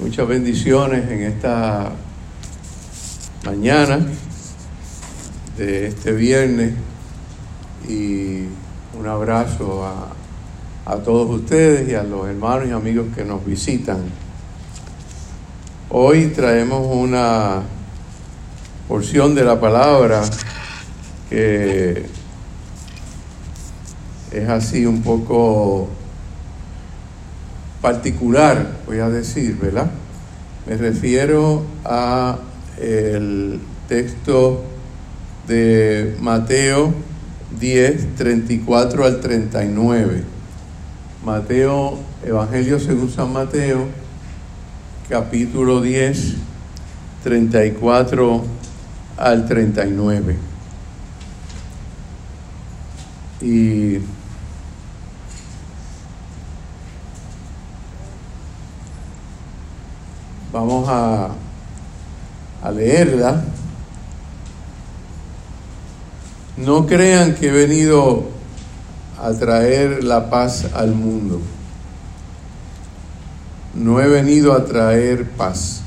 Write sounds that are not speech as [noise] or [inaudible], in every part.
Muchas bendiciones en esta mañana de este viernes y un abrazo a, a todos ustedes y a los hermanos y amigos que nos visitan. Hoy traemos una porción de la palabra que es así un poco particular, voy a decir, ¿verdad? Me refiero a el texto de Mateo 10, 34 al 39. Mateo, Evangelio según San Mateo, capítulo 10, 34 al 39. Y vamos a, a leerla. No crean que he venido a traer la paz al mundo. No he venido a traer paz,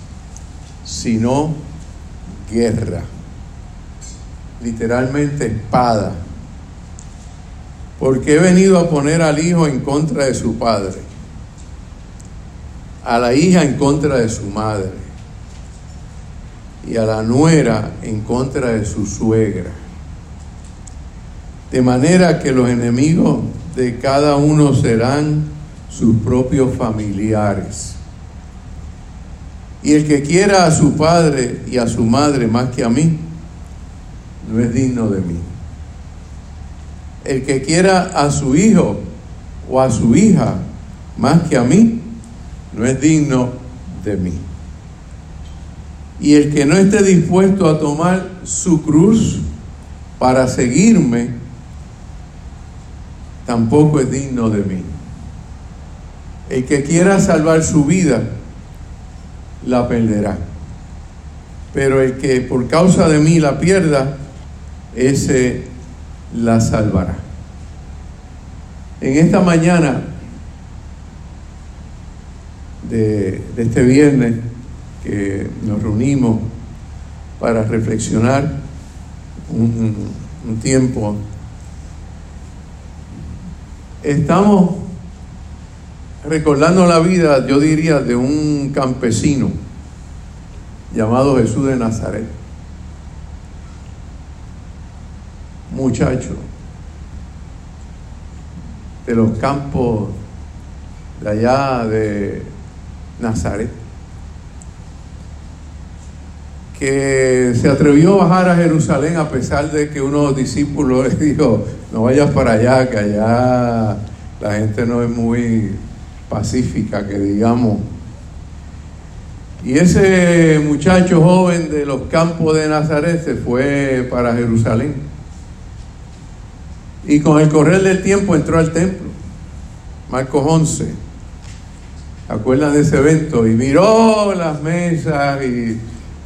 sino guerra. Literalmente espada. Porque he venido a poner al hijo en contra de su padre, a la hija en contra de su madre y a la nuera en contra de su suegra. De manera que los enemigos de cada uno serán sus propios familiares. Y el que quiera a su padre y a su madre más que a mí, no es digno de mí. El que quiera a su hijo o a su hija más que a mí, no es digno de mí. Y el que no esté dispuesto a tomar su cruz para seguirme, tampoco es digno de mí. El que quiera salvar su vida, la perderá. Pero el que por causa de mí la pierda, ese la salvará. En esta mañana de, este viernes que nos reunimos para reflexionar un tiempo, estamos recordando la vida, yo diría, de un campesino llamado Jesús de Nazaret. Muchacho de los campos de allá de Nazaret, que se atrevió a bajar a Jerusalén a pesar de que unos discípulos [laughs] le dijo, no vayas para allá, que allá la gente no es muy pacífica, que digamos. Y ese muchacho joven de los campos de Nazaret se fue para Jerusalén. Y con el correr del tiempo entró al templo. Marcos 11. ¿Se acuerdan de ese evento? Y miró las mesas y,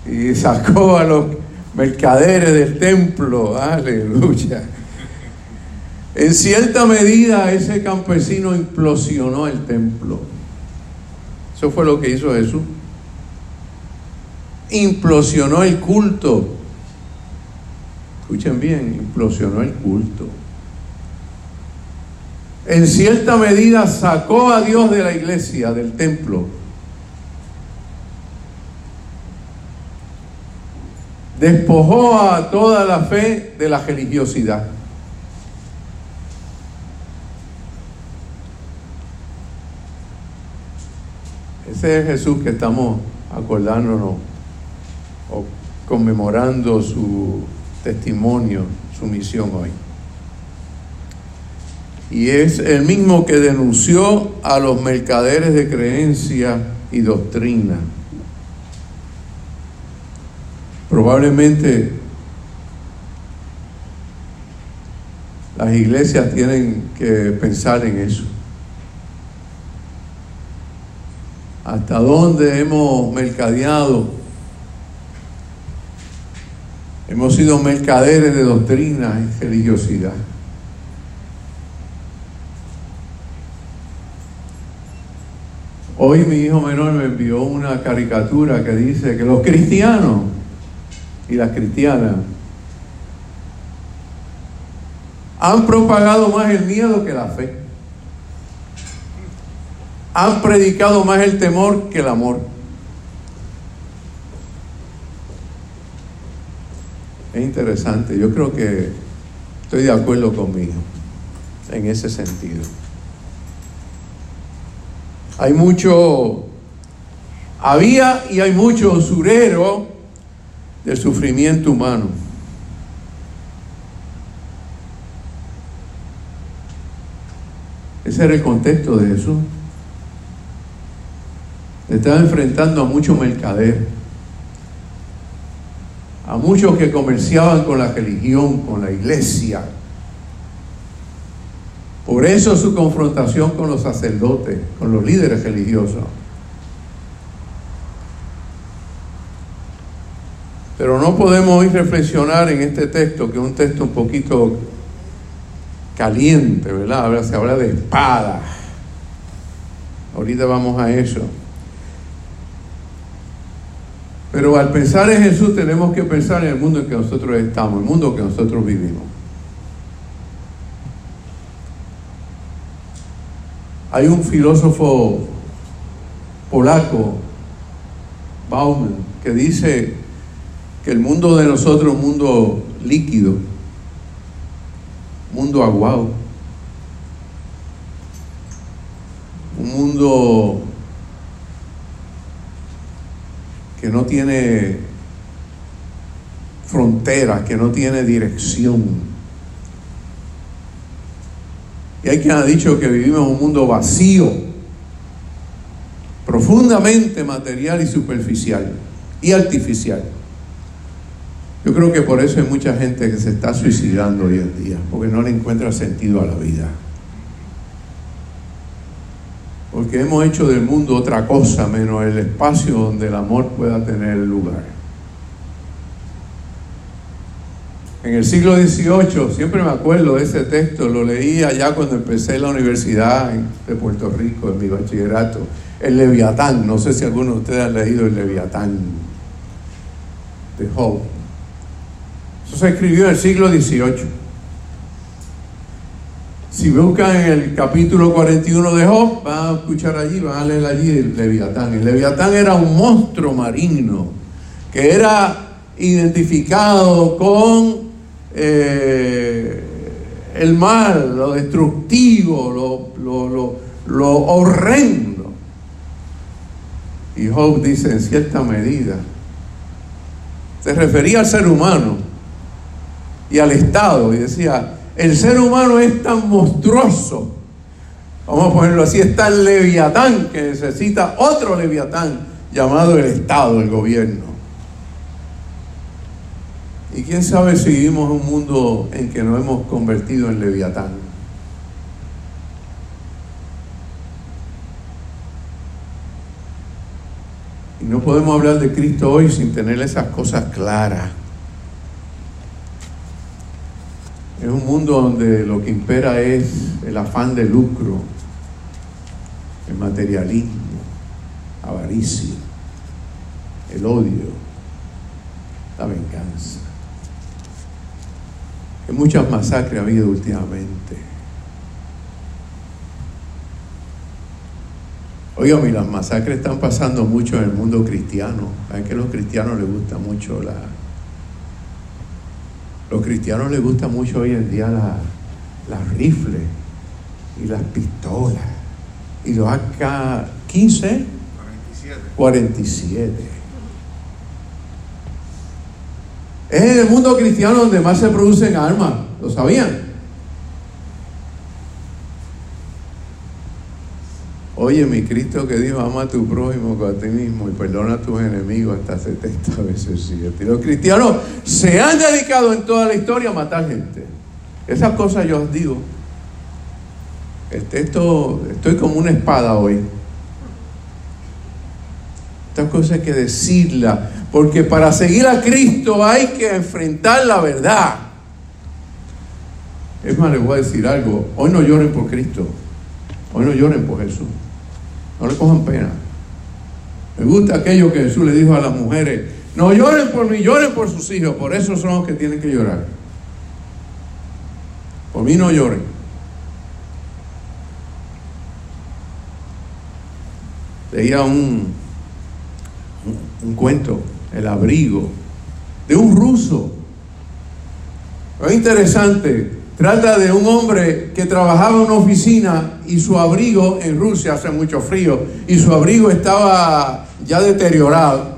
y sacó a los mercaderes del templo. Aleluya. En cierta medida ese campesino implosionó el templo. Eso fue lo que hizo Jesús. Implosionó el culto. Escuchen bien, implosionó el culto. En cierta medida sacó a Dios de la iglesia, del templo. Despojó a toda la fe de la religiosidad. Ese es Jesús que estamos acordándonos o conmemorando su testimonio, su misión hoy. Y es el mismo que denunció a los mercaderes de creencia y doctrina. Probablemente las iglesias tienen que pensar en eso. hasta dónde hemos mercadeado. Hemos sido mercaderes de doctrina y religiosidad. Hoy mi hijo menor me envió una caricatura que dice que los cristianos y las cristianas han propagado más el miedo que la fe. Han predicado más el temor que el amor. Es interesante, yo creo que estoy de acuerdo conmigo en ese sentido. Hay mucho, había y hay mucho usurero del sufrimiento humano. Ese era el contexto de Jesús. Estaba enfrentando a muchos mercaderes, a muchos que comerciaban con la religión, con la iglesia, por eso su confrontación con los sacerdotes, con los líderes religiosos. Pero no podemos hoy reflexionar en este texto, que es un texto un poquito caliente, ¿verdad? Se habla de espada. Ahorita vamos a eso. Pero al pensar en Jesús tenemos que pensar en el mundo en que nosotros estamos, el mundo en que nosotros vivimos. Hay un filósofo polaco, Bauman, que dice que el mundo de nosotros es un mundo líquido, mundo aguado, un mundo que no tiene fronteras, que no tiene dirección. Y hay quien ha dicho que vivimos en un mundo vacío, profundamente material y superficial y artificial. Yo creo que por eso hay mucha gente que se está suicidando hoy en día, porque no le encuentra sentido a la vida. Porque hemos hecho del mundo otra cosa menos el espacio donde el amor pueda tener lugar. En el siglo XVIII, siempre me acuerdo de ese texto, lo leí allá cuando empecé la universidad de Puerto Rico, en mi bachillerato, el Leviatán, no sé si alguno de ustedes han leído el Leviatán de Job. Eso se escribió en el siglo XVIII. Si buscan en el capítulo 41 de Job, van a escuchar allí, van a leer allí el Leviatán. El Leviatán era un monstruo marino que era identificado con eh, el mal, lo destructivo, lo, lo horrendo. Y Job dice en cierta medida, se refería al ser humano y al Estado y decía, el ser humano es tan monstruoso, vamos a ponerlo así, es tan leviatán que necesita otro leviatán llamado el Estado, el gobierno. Y quién sabe si vivimos un mundo en que nos hemos convertido en leviatán. Y no podemos hablar de Cristo hoy sin tener esas cosas claras. Es un mundo donde lo que impera es el afán de lucro, el materialismo, avaricia, el odio, la venganza muchas masacres ha habido últimamente. Oigan, las masacres están pasando mucho en el mundo cristiano. Saben que a los cristianos les gusta mucho la. Los cristianos les gusta mucho hoy en día las rifles y las pistolas y los AK-15 47. 47. Es en el mundo cristiano donde más se producen armas. ¿Lo sabían? Oye, mi Cristo que dijo, ama a tu prójimo como a ti mismo y perdona a tus enemigos hasta 70 veces 7. Los cristianos se han dedicado en toda la historia a matar gente. Esas cosas yo os digo. Este, esto, estoy como una espada hoy. Estas cosas hay que decirlas porque para seguir a Cristo hay que enfrentar la verdad. Es más, les voy a decir algo. Hoy no lloren por Cristo. Hoy no lloren por Jesús. No le cojan pena. Me gusta aquello que Jesús le dijo a las mujeres, no lloren por mí, lloren por sus hijos, por eso son los que tienen que llorar. Por mí no lloren. Leía un, un, cuento, El abrigo, de un ruso. Es interesante, trata de un hombre que trabajaba en una oficina y su abrigo en Rusia hace mucho frío y su abrigo estaba ya deteriorado.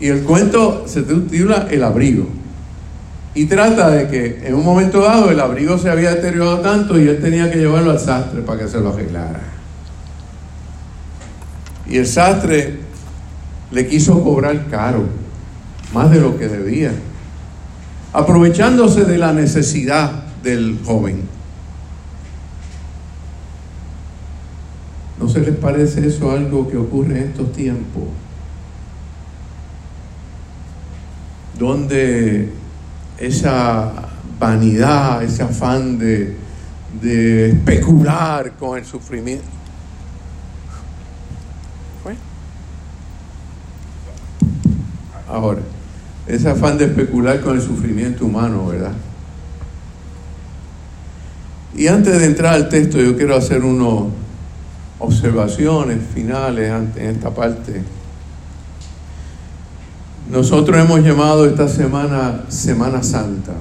Y el cuento se titula El abrigo. Y trata de que en un momento dado el abrigo se había deteriorado tanto y él tenía que llevarlo al sastre para que se lo arreglara. Y el sastre le quiso cobrar caro, más de lo que debía, aprovechándose de la necesidad del joven. ¿No se les parece eso algo que ocurre en estos tiempos? Donde esa vanidad, ese afán de, de especular con el sufrimiento. Ahora, ese afán de especular con el sufrimiento humano, ¿verdad? Y antes de entrar al texto, yo quiero hacer unas observaciones finales en esta parte. Nosotros hemos llamado esta semana Semana Santa.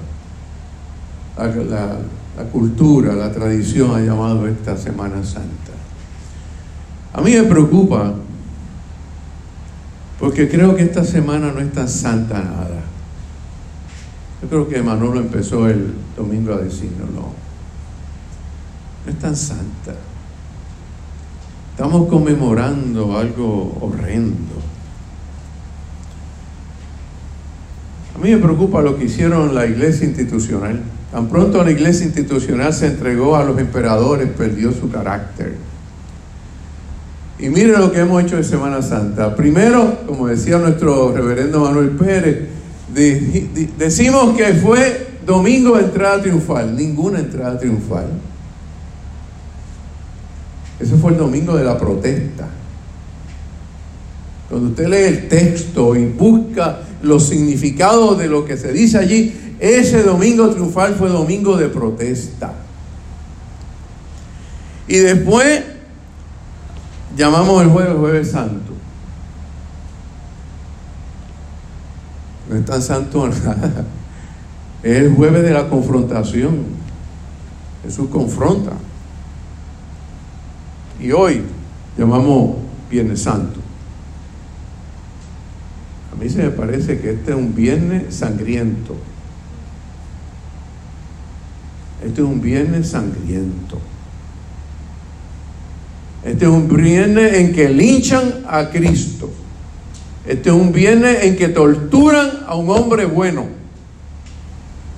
La, la, la, cultura, la tradición ha llamado esta Semana Santa. A mí me preocupa porque creo que esta semana no es tan santa nada. Yo creo que Manolo empezó el domingo a decirnos, no, no es tan santa. Estamos conmemorando algo horrendo. A mí me preocupa lo que hicieron la iglesia institucional. Tan pronto la iglesia institucional se entregó a los emperadores, perdió su carácter. Y mire lo que hemos hecho en Semana Santa. Primero, como decía nuestro reverendo Manuel Pérez, de, de, decimos que fue domingo de entrada triunfal, ninguna entrada triunfal. Ese fue el domingo de la protesta. Cuando usted lee el texto y busca los significados de lo que se dice allí, ese domingo triunfal fue domingo de protesta. Y después llamamos el jueves jueves santo. No es tan santo [laughs] nada. Es el jueves de la confrontación. Jesús confronta. Y hoy llamamos Viernes Santo. A mí se me parece que este es un viernes sangriento. Este es un viernes sangriento. Este es un viernes en que linchan a Cristo. Este es un viernes en que torturan a un hombre bueno.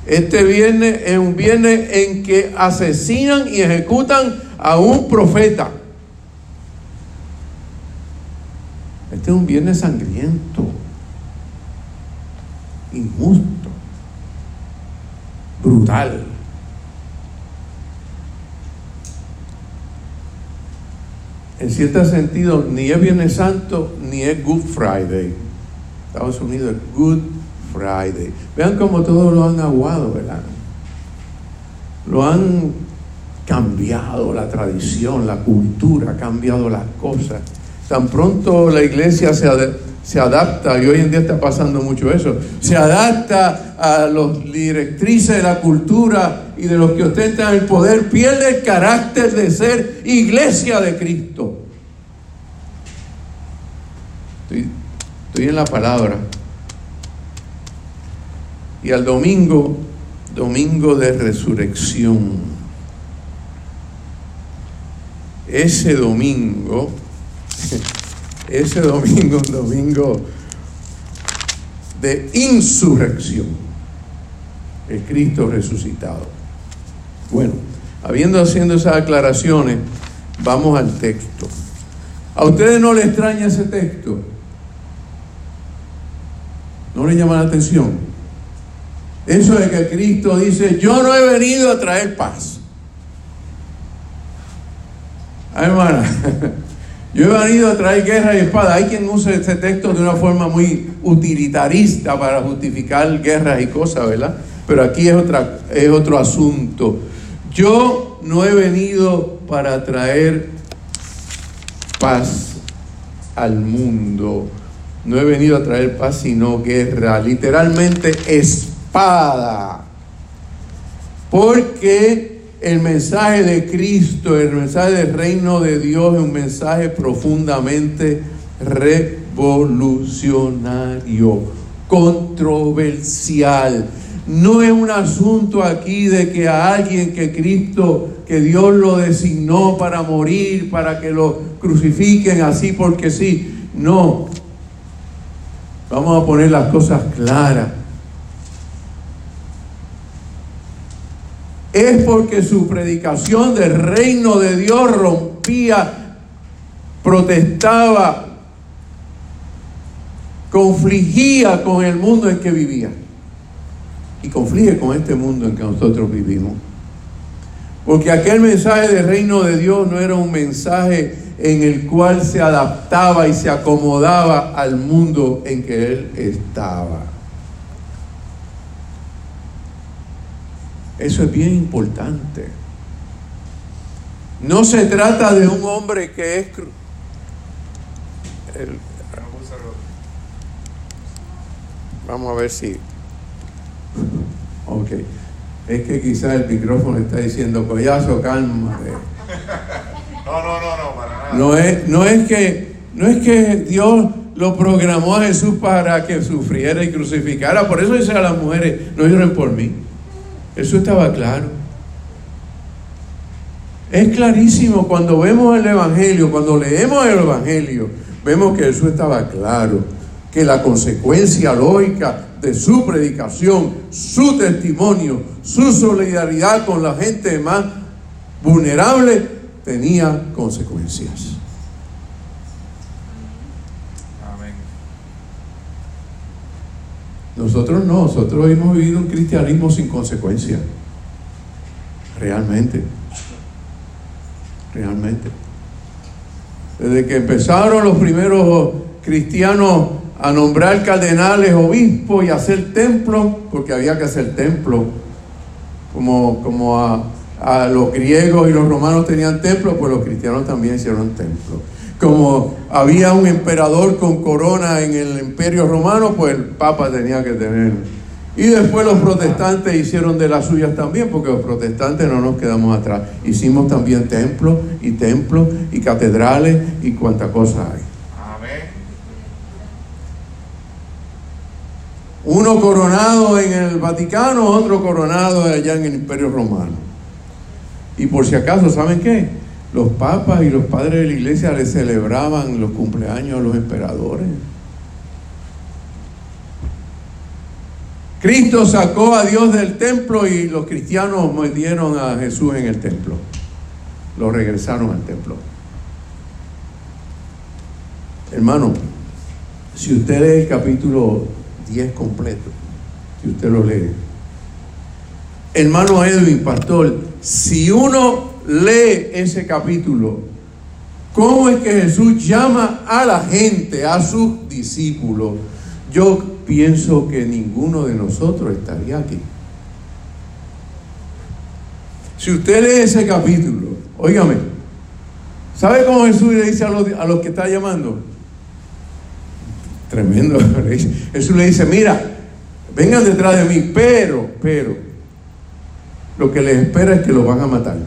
Este viernes es un viernes en que asesinan y ejecutan a un profeta. Este es un viernes sangriento, injusto, brutal. En cierto sentido, ni es Viernes Santo ni es Good Friday. Estados Unidos es Good Friday. Vean cómo todos lo han aguado, ¿verdad? Lo han cambiado la tradición, la cultura, ha cambiado las cosas. Tan pronto la iglesia se, se adapta, y hoy en día está pasando mucho eso, se adapta a las directrices de la cultura y de los que ostentan el poder, pierde el carácter de ser iglesia de Cristo. Estoy, estoy en la palabra. Y al domingo, domingo de resurrección, ese domingo, [laughs] ese domingo, un domingo de insurrección, el Cristo resucitado. Bueno, habiendo haciendo esas aclaraciones, vamos al texto. ¿A ustedes no les extraña ese texto? ¿No les llama la atención? Eso de que Cristo dice, yo no he venido a traer paz. Ay, hermana, [laughs] yo he venido a traer guerra y espada. Hay quien usa este texto de una forma muy utilitarista para justificar guerras y cosas, ¿verdad? Pero aquí es, otra, es otro asunto. Yo no he venido para traer paz al mundo. No he venido a traer paz, sino guerra. Literalmente espada. Porque el mensaje de Cristo, el mensaje del reino de Dios es un mensaje profundamente revolucionario, controversial. No es un asunto aquí de que a alguien que Cristo, que Dios lo designó para morir, para que lo crucifiquen así porque sí. No. Vamos a poner las cosas claras. Es porque su predicación del reino de Dios rompía, protestaba, confligía con el mundo en que vivía. Y conflige con este mundo en que nosotros vivimos. Porque aquel mensaje del reino de Dios no era un mensaje en el cual se adaptaba y se acomodaba al mundo en que él estaba. Eso es bien importante. No se trata de un hombre que es... vamos a ver si... Ok. Es que quizás el micrófono está diciendo, collazo, calma. No, no, no, no, para nada. No es, no es que, no es que Dios lo programó a Jesús para que sufriera y crucificara. Por eso dice a las mujeres, no lloren por mí. Eso estaba claro. Es clarísimo cuando vemos el Evangelio, cuando leemos el Evangelio, vemos que Jesús estaba claro, que la consecuencia lógica de su predicación, su testimonio, su solidaridad con la gente más vulnerable, tenía consecuencias. Amén. Nosotros no, nosotros hemos vivido un cristianismo sin consecuencias. Realmente. Realmente. Desde que empezaron los primeros cristianos a nombrar cardenales, obispos y hacer templos, porque había que hacer templos, como, como a, a los griegos y los romanos tenían templos, pues los cristianos también hicieron templos. Como había un emperador con corona en el imperio romano, pues el papa tenía que tener. Y después los protestantes hicieron de las suyas también, porque los protestantes no nos quedamos atrás. Hicimos también templos y templos y catedrales y cuánta cosa hay. Amén. Uno coronado en el Vaticano, otro coronado allá en el Imperio Romano. Y por si acaso, ¿saben qué? Los papas y los padres de la iglesia le celebraban los cumpleaños a los emperadores. Cristo sacó a Dios del templo y los cristianos metieron a Jesús en el templo. Lo regresaron al templo. Hermano, si usted lee el capítulo 10 completo, si usted lo lee, hermano Edwin, pastor, si uno lee ese capítulo, ¿cómo es que Jesús llama a la gente, a sus discípulos? Yo pienso que ninguno de nosotros estaría aquí. Si usted lee ese capítulo, óigame, ¿sabe cómo Jesús le dice a los, a los que está llamando? Tremendo. [laughs] Jesús le dice, mira, vengan detrás de mí, pero, pero, lo que les espera es que los van a matar.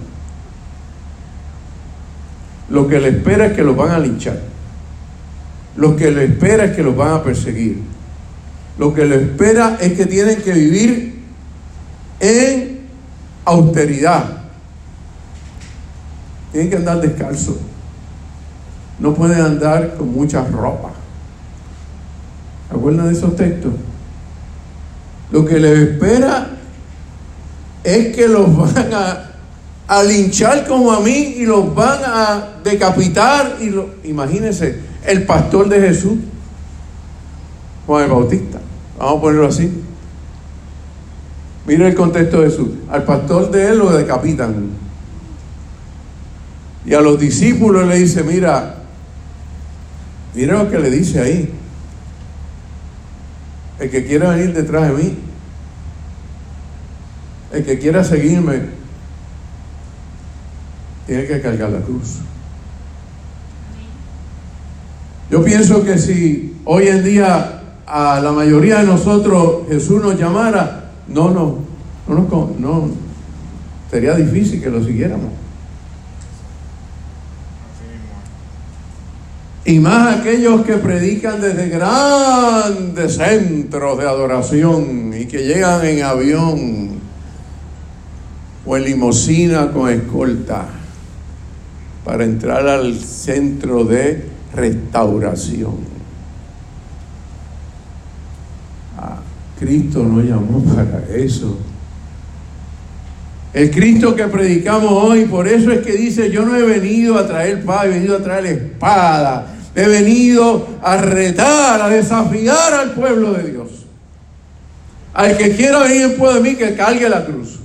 Lo que les espera es que los van a linchar. Lo que les espera es que los van a perseguir. Lo que les espera es que tienen que vivir en austeridad. Tienen que andar descalzos. No pueden andar con muchas ropas. ¿Se acuerdan de esos textos? Lo que les espera es que los [laughs] van a, a linchar como a mí y los van a decapitar. Y lo, imagínense, el pastor de Jesús, Juan el Bautista, vamos a ponerlo así. Mira el contexto de Jesús. Al pastor de él lo decapitan. Y a los discípulos le dice, mira, mira lo que le dice ahí. El que quiera venir detrás de mí, el que quiera seguirme, tiene que cargar la cruz. Yo pienso que si hoy en día a la mayoría de nosotros Jesús nos llamara, no, no, no, no, sería difícil que lo siguiéramos. Y más aquellos que predican desde grandes centros de adoración y que llegan en avión o en limosina con escolta para entrar al centro de restauración. Ah, Cristo no llamó para eso. El Cristo que predicamos hoy, por eso es que dice, yo no he venido a traer paz, he venido a traer espada, he venido a retar, a desafiar al pueblo de Dios. Al que quiera venir en pos de mí, que cargue la cruz.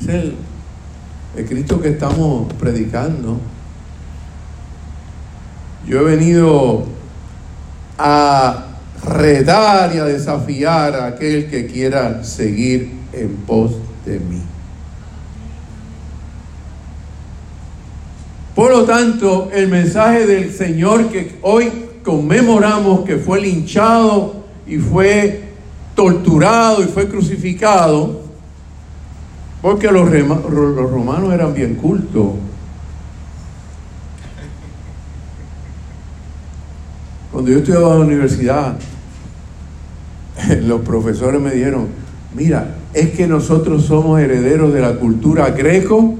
Es el, el Cristo que estamos predicando. Yo he venido a retar y a desafiar a aquel que quiera seguir en pos de mí. Por lo tanto, el mensaje del Señor que hoy conmemoramos, que fue linchado y fue torturado y fue crucificado, porque los, romanos eran bien cultos. Cuando yo estudiaba en la universidad, [laughs] los profesores me dijeron, mira, es que nosotros somos herederos de la cultura greco.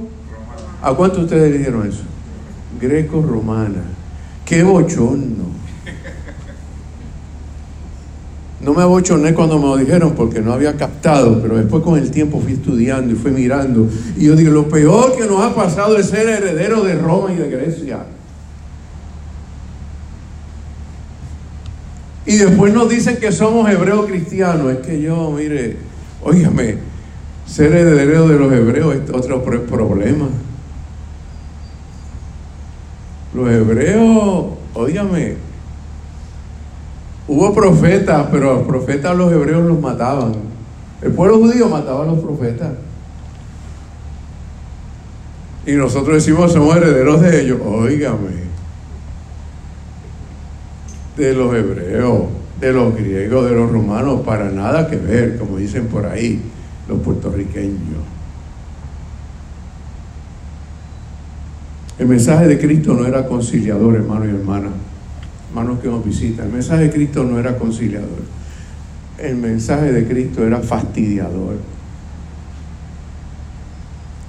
¿A cuánto ustedes dijeron eso? Greco-romana. Qué bochorno. No me abochorné cuando me lo dijeron porque no había captado, pero después con el tiempo fui estudiando y fui mirando. Y yo digo, lo peor que nos ha pasado es ser heredero de Roma y de Grecia. Y después nos dicen que somos hebreos cristianos. Es que yo, mire, óigame, ser heredero de los hebreos es otro problema. Los hebreos, óigame, hubo profetas, pero los profetas los hebreos los mataban. El pueblo judío mataba a los profetas. Y nosotros decimos somos herederos de ellos. Óigame de los hebreos, de los griegos, de los romanos, para nada que ver, como dicen por ahí los puertorriqueños. El mensaje de Cristo no era conciliador, hermanos y hermanas, hermanos que nos visitan. El mensaje de Cristo no era conciliador. El mensaje de Cristo era fastidiador.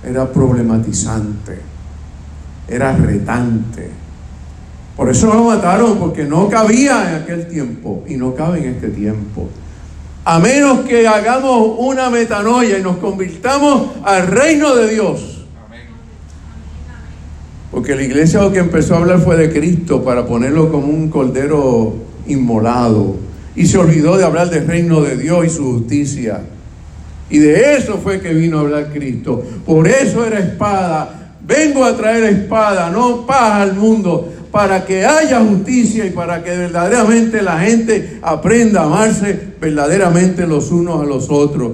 Era problematizante. Era retante por eso lo mataron, porque no cabía en aquel tiempo y no cabe en este tiempo. A menos que hagamos una metanoia y nos convirtamos al reino de Dios. Porque la iglesia lo que empezó a hablar fue de Cristo para ponerlo como un cordero inmolado. Y se olvidó de hablar del reino de Dios y su justicia. Y de eso fue que vino a hablar Cristo. Por eso era espada. Vengo a traer espada, no paz al mundo, para que haya justicia y para que verdaderamente la gente aprenda a amarse verdaderamente los unos a los otros.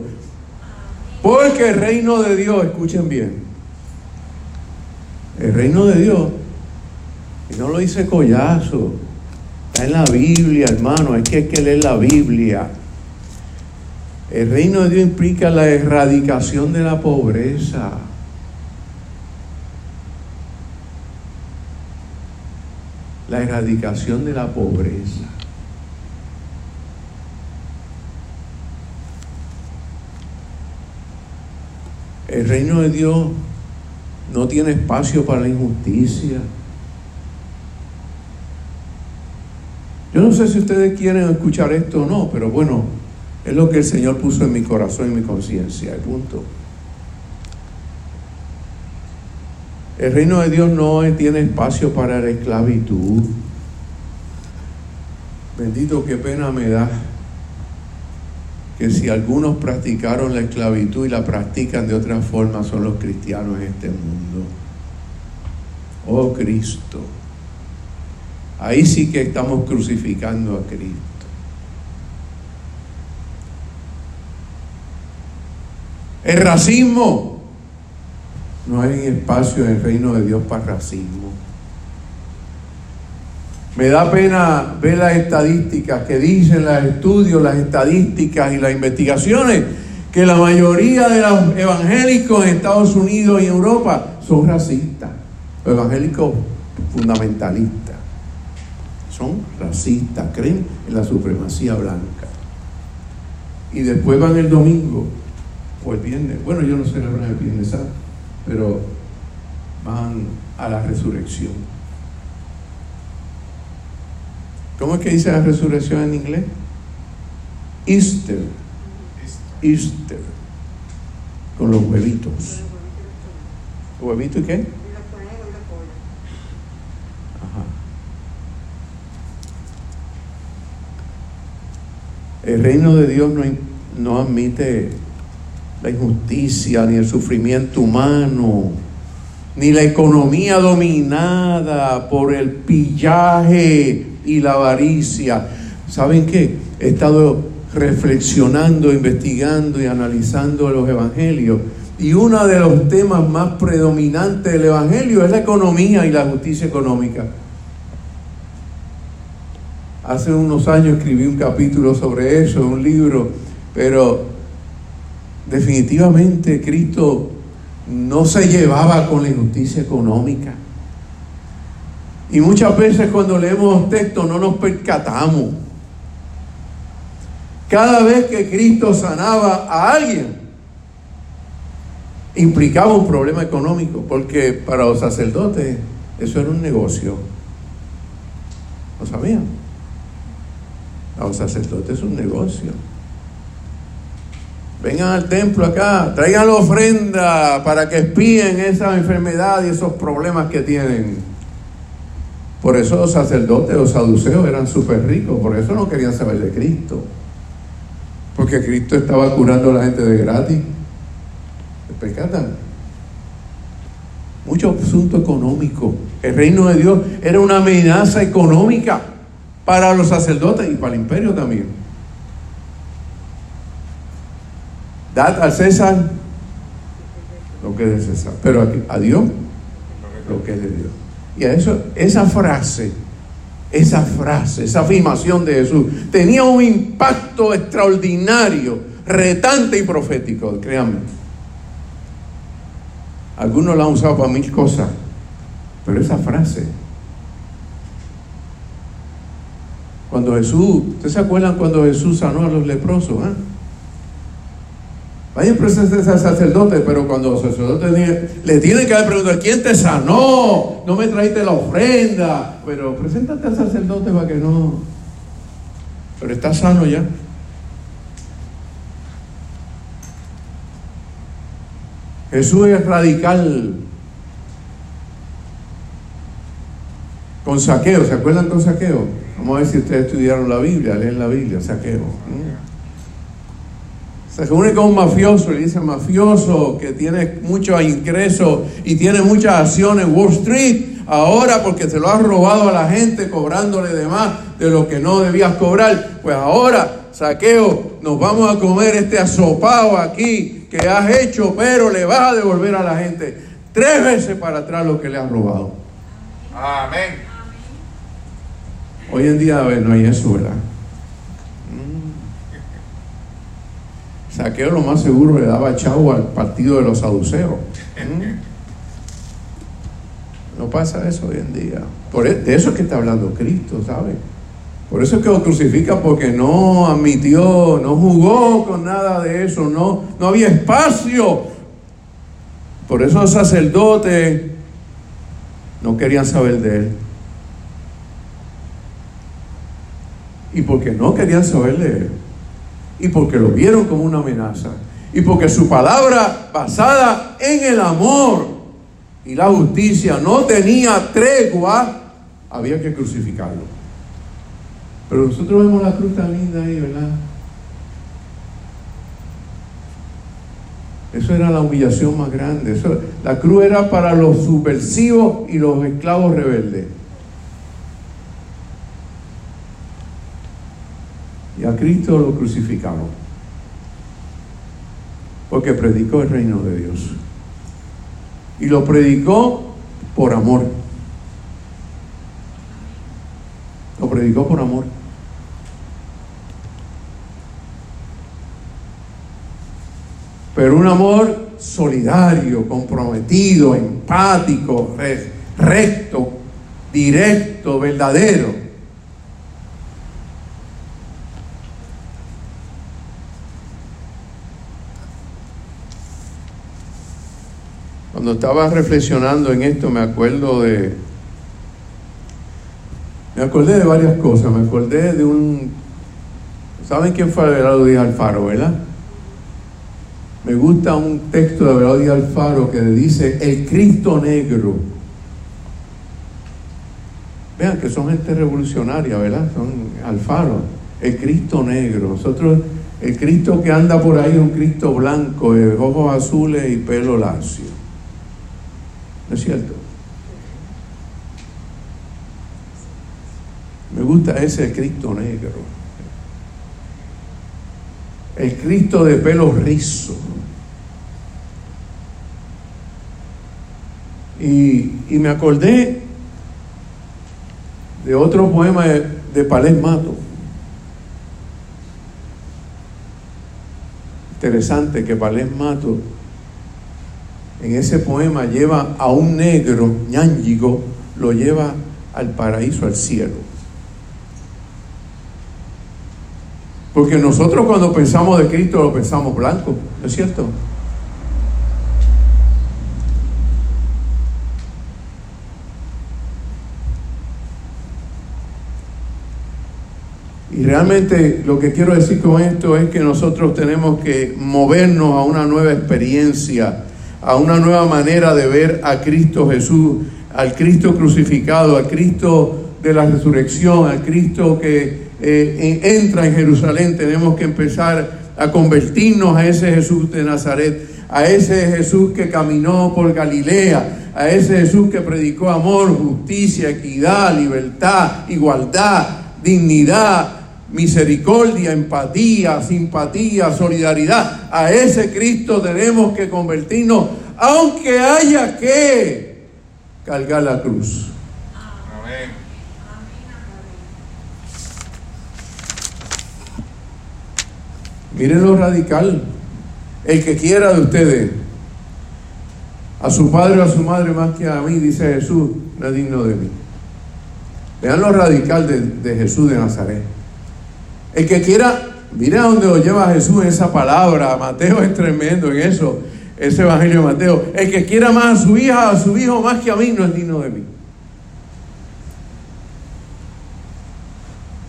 Porque el reino de Dios, escuchen bien, el reino de Dios, y no lo dice collazo, está en la Biblia, hermano, es que hay que leer la Biblia. El reino de Dios implica la erradicación de la pobreza. la erradicación de la pobreza. El reino de Dios no tiene espacio para la injusticia. Yo no sé si ustedes quieren escuchar esto o no, pero bueno, es lo que el Señor puso en mi corazón y mi conciencia, el punto. El reino de Dios no tiene espacio para la esclavitud. Bendito, qué pena me da que si algunos practicaron la esclavitud y la practican de otra forma son los cristianos en este mundo. Oh Cristo. Ahí sí que estamos crucificando a Cristo. El racismo. No hay espacio en el reino de Dios para racismo. Me da pena ver las estadísticas que dicen los estudios, las estadísticas y las investigaciones que la mayoría de los evangélicos en Estados Unidos y Europa son racistas, los evangélicos fundamentalistas. Son racistas, creen en la supremacía blanca. Y después van el domingo o el viernes, bueno, yo no hora del viernes, pero van a la resurrección. ¿Cómo es que dice la resurrección en inglés? Easter. Easter. Con los huevitos. ¿Huevito y qué? Ajá. El reino de Dios no, no admite la injusticia ni el sufrimiento humano ni la economía dominada por el pillaje y la avaricia. ¿Saben qué? He estado reflexionando, investigando y analizando los evangelios. Y uno de los temas más predominantes del evangelio es la economía y la justicia económica. Hace unos años escribí un capítulo sobre eso, un libro, pero definitivamente Cristo no se llevaba con la injusticia económica. Y muchas veces cuando leemos textos no nos percatamos. Cada vez que Cristo sanaba a alguien, implicaba un problema económico, porque para los sacerdotes eso era un negocio. ¿Lo sabían? Para los sacerdotes es un negocio. Vengan al templo acá, traigan la ofrenda para que espíen esa enfermedad y esos problemas que tienen. Por eso los sacerdotes, los saduceos eran súper ricos, por eso no querían saber de Cristo. Porque Cristo estaba curando a la gente de gratis. ¿Se percatan? Mucho asunto económico. El reino de Dios era una amenaza económica para los sacerdotes y para el imperio también. Dad al César lo que es de César, pero a Dios lo que es de Dios. Y eso, esa frase, esa frase, esa afirmación de Jesús tenía un impacto extraordinario, retante y profético, créanme. Algunos la han usado para mil cosas, pero esa frase, cuando Jesús, ¿ustedes se acuerdan cuando Jesús sanó a los leprosos? Eh? Vayan presencia al sacerdote, pero cuando los sacerdotes le tienen que haber preguntado, ¿quién te sanó? No me trajiste la ofrenda. Pero preséntate al sacerdote para que no. Pero está sano ya. Jesús es radical. Con saqueo, ¿se acuerdan con saqueo? Vamos a ver si ustedes estudiaron la Biblia, leen la Biblia, saqueo se reúne con un mafioso y dice, mafioso que tiene muchos ingresos y tiene muchas acciones en Wall Street, ahora porque se lo has robado a la gente cobrándole de más de lo que no debías cobrar, pues ahora, saqueo, nos vamos a comer este asopado aquí que has hecho, pero le vas a devolver a la gente tres veces para atrás lo que le has robado. Amén. Hoy en día, a ver, no hay eso, ¿verdad? Saqueo lo más seguro le daba chavo al partido de los saduceos. ¿Mm? No pasa eso hoy en día. Por, e, de eso es que está hablando Cristo, ¿sabe? Por eso es que lo crucifica porque no admitió, no jugó con nada de eso, no, no había espacio. Por eso los sacerdotes no querían saber de él. Y porque no querían saber de él y porque lo vieron como una amenaza y porque su palabra basada en el amor y la justicia no tenía tregua, había que crucificarlo. Pero nosotros vemos la cruz tan linda ahí, ¿verdad? Eso era la humillación más grande. La cruz era para los subversivos y los esclavos rebeldes. Y a Cristo lo crucificaron. Porque predicó el reino de Dios. Y lo predicó por amor. Lo predicó por amor. Pero un amor solidario, comprometido, empático, recto, directo, verdadero. Cuando estaba reflexionando en esto me acuerdo de me acordé de varias cosas, me acordé de un ¿saben quién fue Abelardo Díaz Alfaro, verdad? Me gusta un texto de Abelardo Díaz Alfaro que dice el Cristo negro. Vean que son gente revolucionaria, ¿verdad? Son Alfaro, el Cristo negro. Nosotros, el Cristo que anda por ahí, un Cristo blanco, de ojos azules y pelo lacio. ¿No es cierto? Me gusta ese Cristo negro. El Cristo de pelo rizo. Y, y, me acordé de otro poema de, de Palés Mato. Interesante que Palés Mato en ese poema lleva a un negro ñángigo, lo lleva al paraíso, al cielo. Porque nosotros cuando pensamos de Cristo lo pensamos blanco, ¿no es cierto? Y realmente lo que quiero decir con esto es que nosotros tenemos que movernos a una nueva experiencia, a una nueva manera de ver a Cristo Jesús, al Cristo crucificado, al Cristo de la resurrección, al Cristo que eh, entra en Jerusalén. Tenemos que empezar a convertirnos a ese Jesús de Nazaret, a ese Jesús que caminó por Galilea, a ese Jesús que predicó amor, justicia, equidad, libertad, igualdad, dignidad, misericordia, empatía, simpatía, solidaridad. A ese Cristo tenemos que convertirnos, aunque haya que cargar la cruz. Amén. Miren lo radical. El que quiera de ustedes, a su padre o a su madre más que a mí, dice Jesús, no es digno de mí. Vean lo radical de, de Jesús de Nazaret. El que quiera, mira dónde lo lleva Jesús esa palabra. Mateo es tremendo en eso, ese evangelio de Mateo. El que quiera más a su hija, a su hijo más que a mí, no es digno de mí.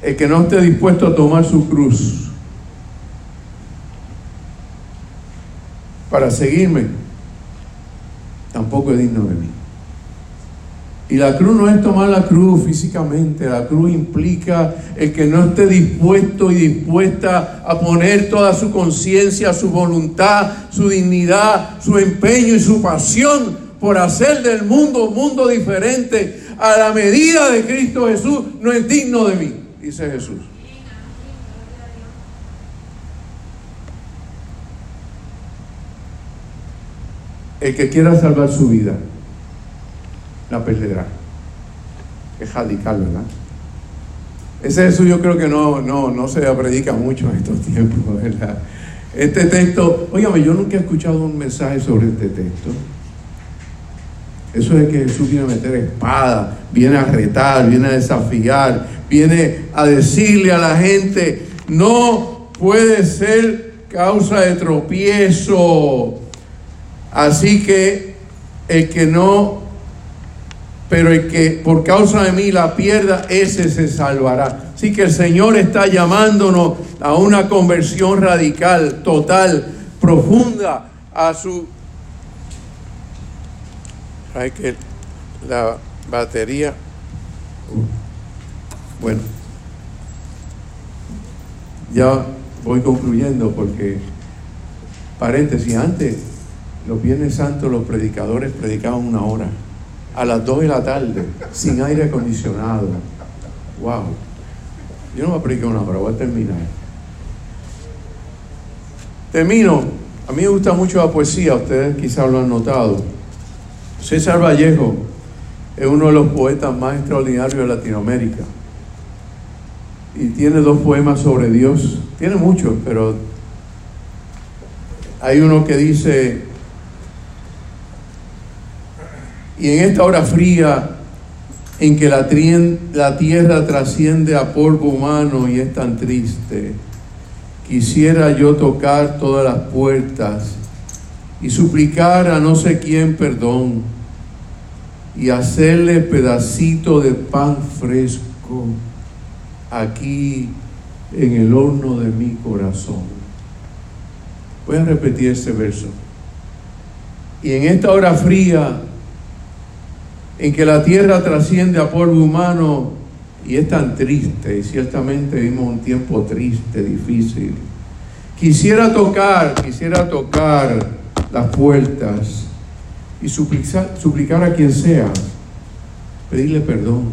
El que no esté dispuesto a tomar su cruz para seguirme, tampoco es digno de mí. Y la cruz no es tomar la cruz físicamente, la cruz implica el que no esté dispuesto y dispuesta a poner toda su conciencia, su voluntad, su dignidad, su empeño y su pasión por hacer del mundo un mundo diferente a la medida de Cristo Jesús, no es digno de mí, dice Jesús. El que quiera salvar su vida, la perderá. Es radical, ¿verdad? Ese Jesús yo creo que no, no, no se predica mucho en estos tiempos, [laughs] ¿verdad? Este texto, óigame, yo nunca he escuchado un mensaje sobre este texto. Eso de que Jesús viene a meter espada, viene a retar, viene a desafiar, viene a decirle a la gente, no puede ser causa de tropiezo. Así que el que no pero el que por causa de mí la pierda, ese se salvará. Así que el Señor está llamándonos a una conversión radical, total, profunda a su... Hay que la batería... Bueno, ya voy concluyendo porque Paréntesis, antes, los Viernes Santos, los predicadores predicaban una hora, a las 2 de la tarde, sin aire acondicionado. ¡Wow! Yo no voy a predicar una hora, voy a terminar. Termino. A mí me gusta mucho la poesía, ustedes quizás lo han notado. César Vallejo es uno de los poetas más extraordinarios de Latinoamérica. Y tiene dos poemas sobre Dios. Tiene muchos, pero hay uno que dice, y en esta hora fría en que la, tierra trasciende a polvo humano y es tan triste, quisiera yo tocar todas las puertas y suplicar a no sé quién perdón y hacerle pedacito de pan fresco aquí en el horno de mi corazón. Voy a repetir este verso. Y en esta hora fría, en que la tierra trasciende a polvo humano y es tan triste, y ciertamente vimos un tiempo triste, difícil, quisiera tocar, quisiera tocar las puertas y suplicar, suplicar a quien sea, pedirle perdón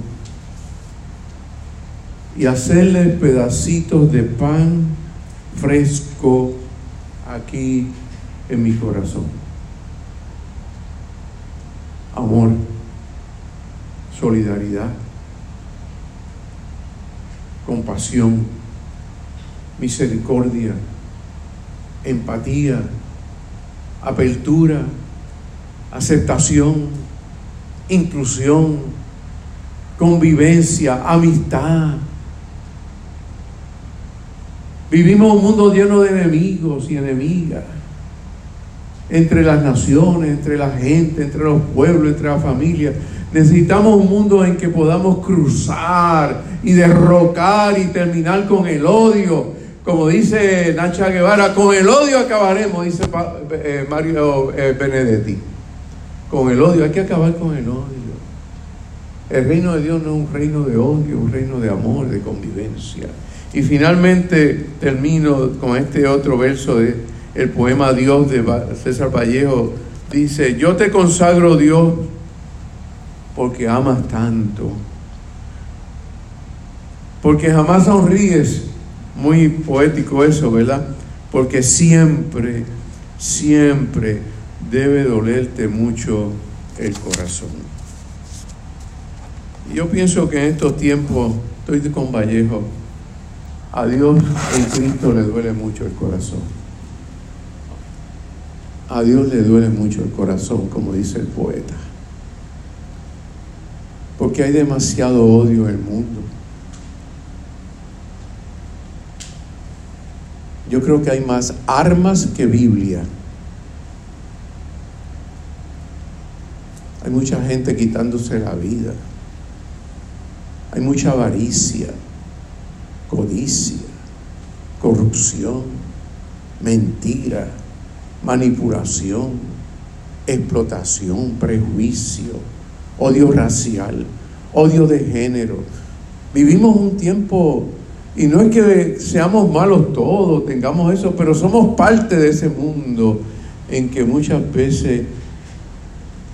y hacerle pedacitos de pan fresco aquí en mi corazón. Amor, solidaridad, compasión, misericordia, empatía, apertura, aceptación, inclusión, convivencia, amistad, Vivimos un mundo lleno de enemigos y enemigas. Entre las naciones, entre la gente, entre los pueblos, entre las familias. Necesitamos un mundo en que podamos cruzar y derrocar y terminar con el odio. Como dice Nacha Guevara, con el odio acabaremos, dice eh, Mario eh, Benedetti. Con el odio, hay que acabar con el odio. El reino de Dios no es un reino de odio, un reino de amor, de convivencia. Y finalmente termino con este otro verso de el poema Dios de César Vallejo. Dice, yo te consagro Dios porque amas tanto. Porque jamás sonríes. Muy poético eso, ¿verdad? Porque siempre, siempre debe dolerte mucho el corazón. Yo pienso que en estos tiempos, estoy con Vallejo, a Dios en Cristo le duele mucho el corazón. A Dios le duele mucho el corazón, como dice el poeta. Porque hay demasiado odio en el mundo. Yo creo que hay más armas que Biblia. Hay mucha gente quitándose la vida. Hay mucha avaricia codicia, corrupción, mentira, manipulación, explotación, prejuicio, odio racial, odio de género. Vivimos un tiempo, y no es que seamos malos todos, tengamos eso, pero somos parte de ese mundo en que muchas veces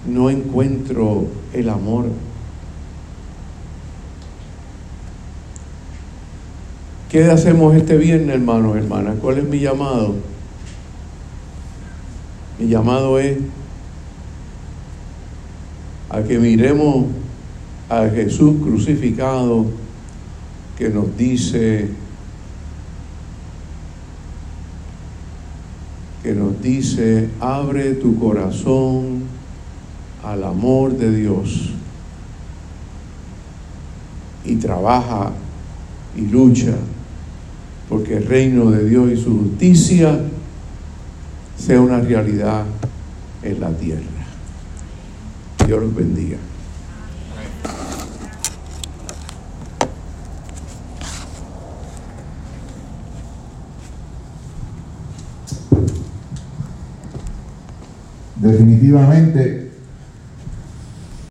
no encuentro el amor ¿Qué hacemos este viernes, hermanos, hermanas? ¿Cuál es mi llamado? Mi llamado es a que miremos a Jesús crucificado que nos dice que nos dice, abre tu corazón al amor de Dios y trabaja y lucha porque el reino de Dios y su justicia sea una realidad en la tierra. Dios los bendiga. Definitivamente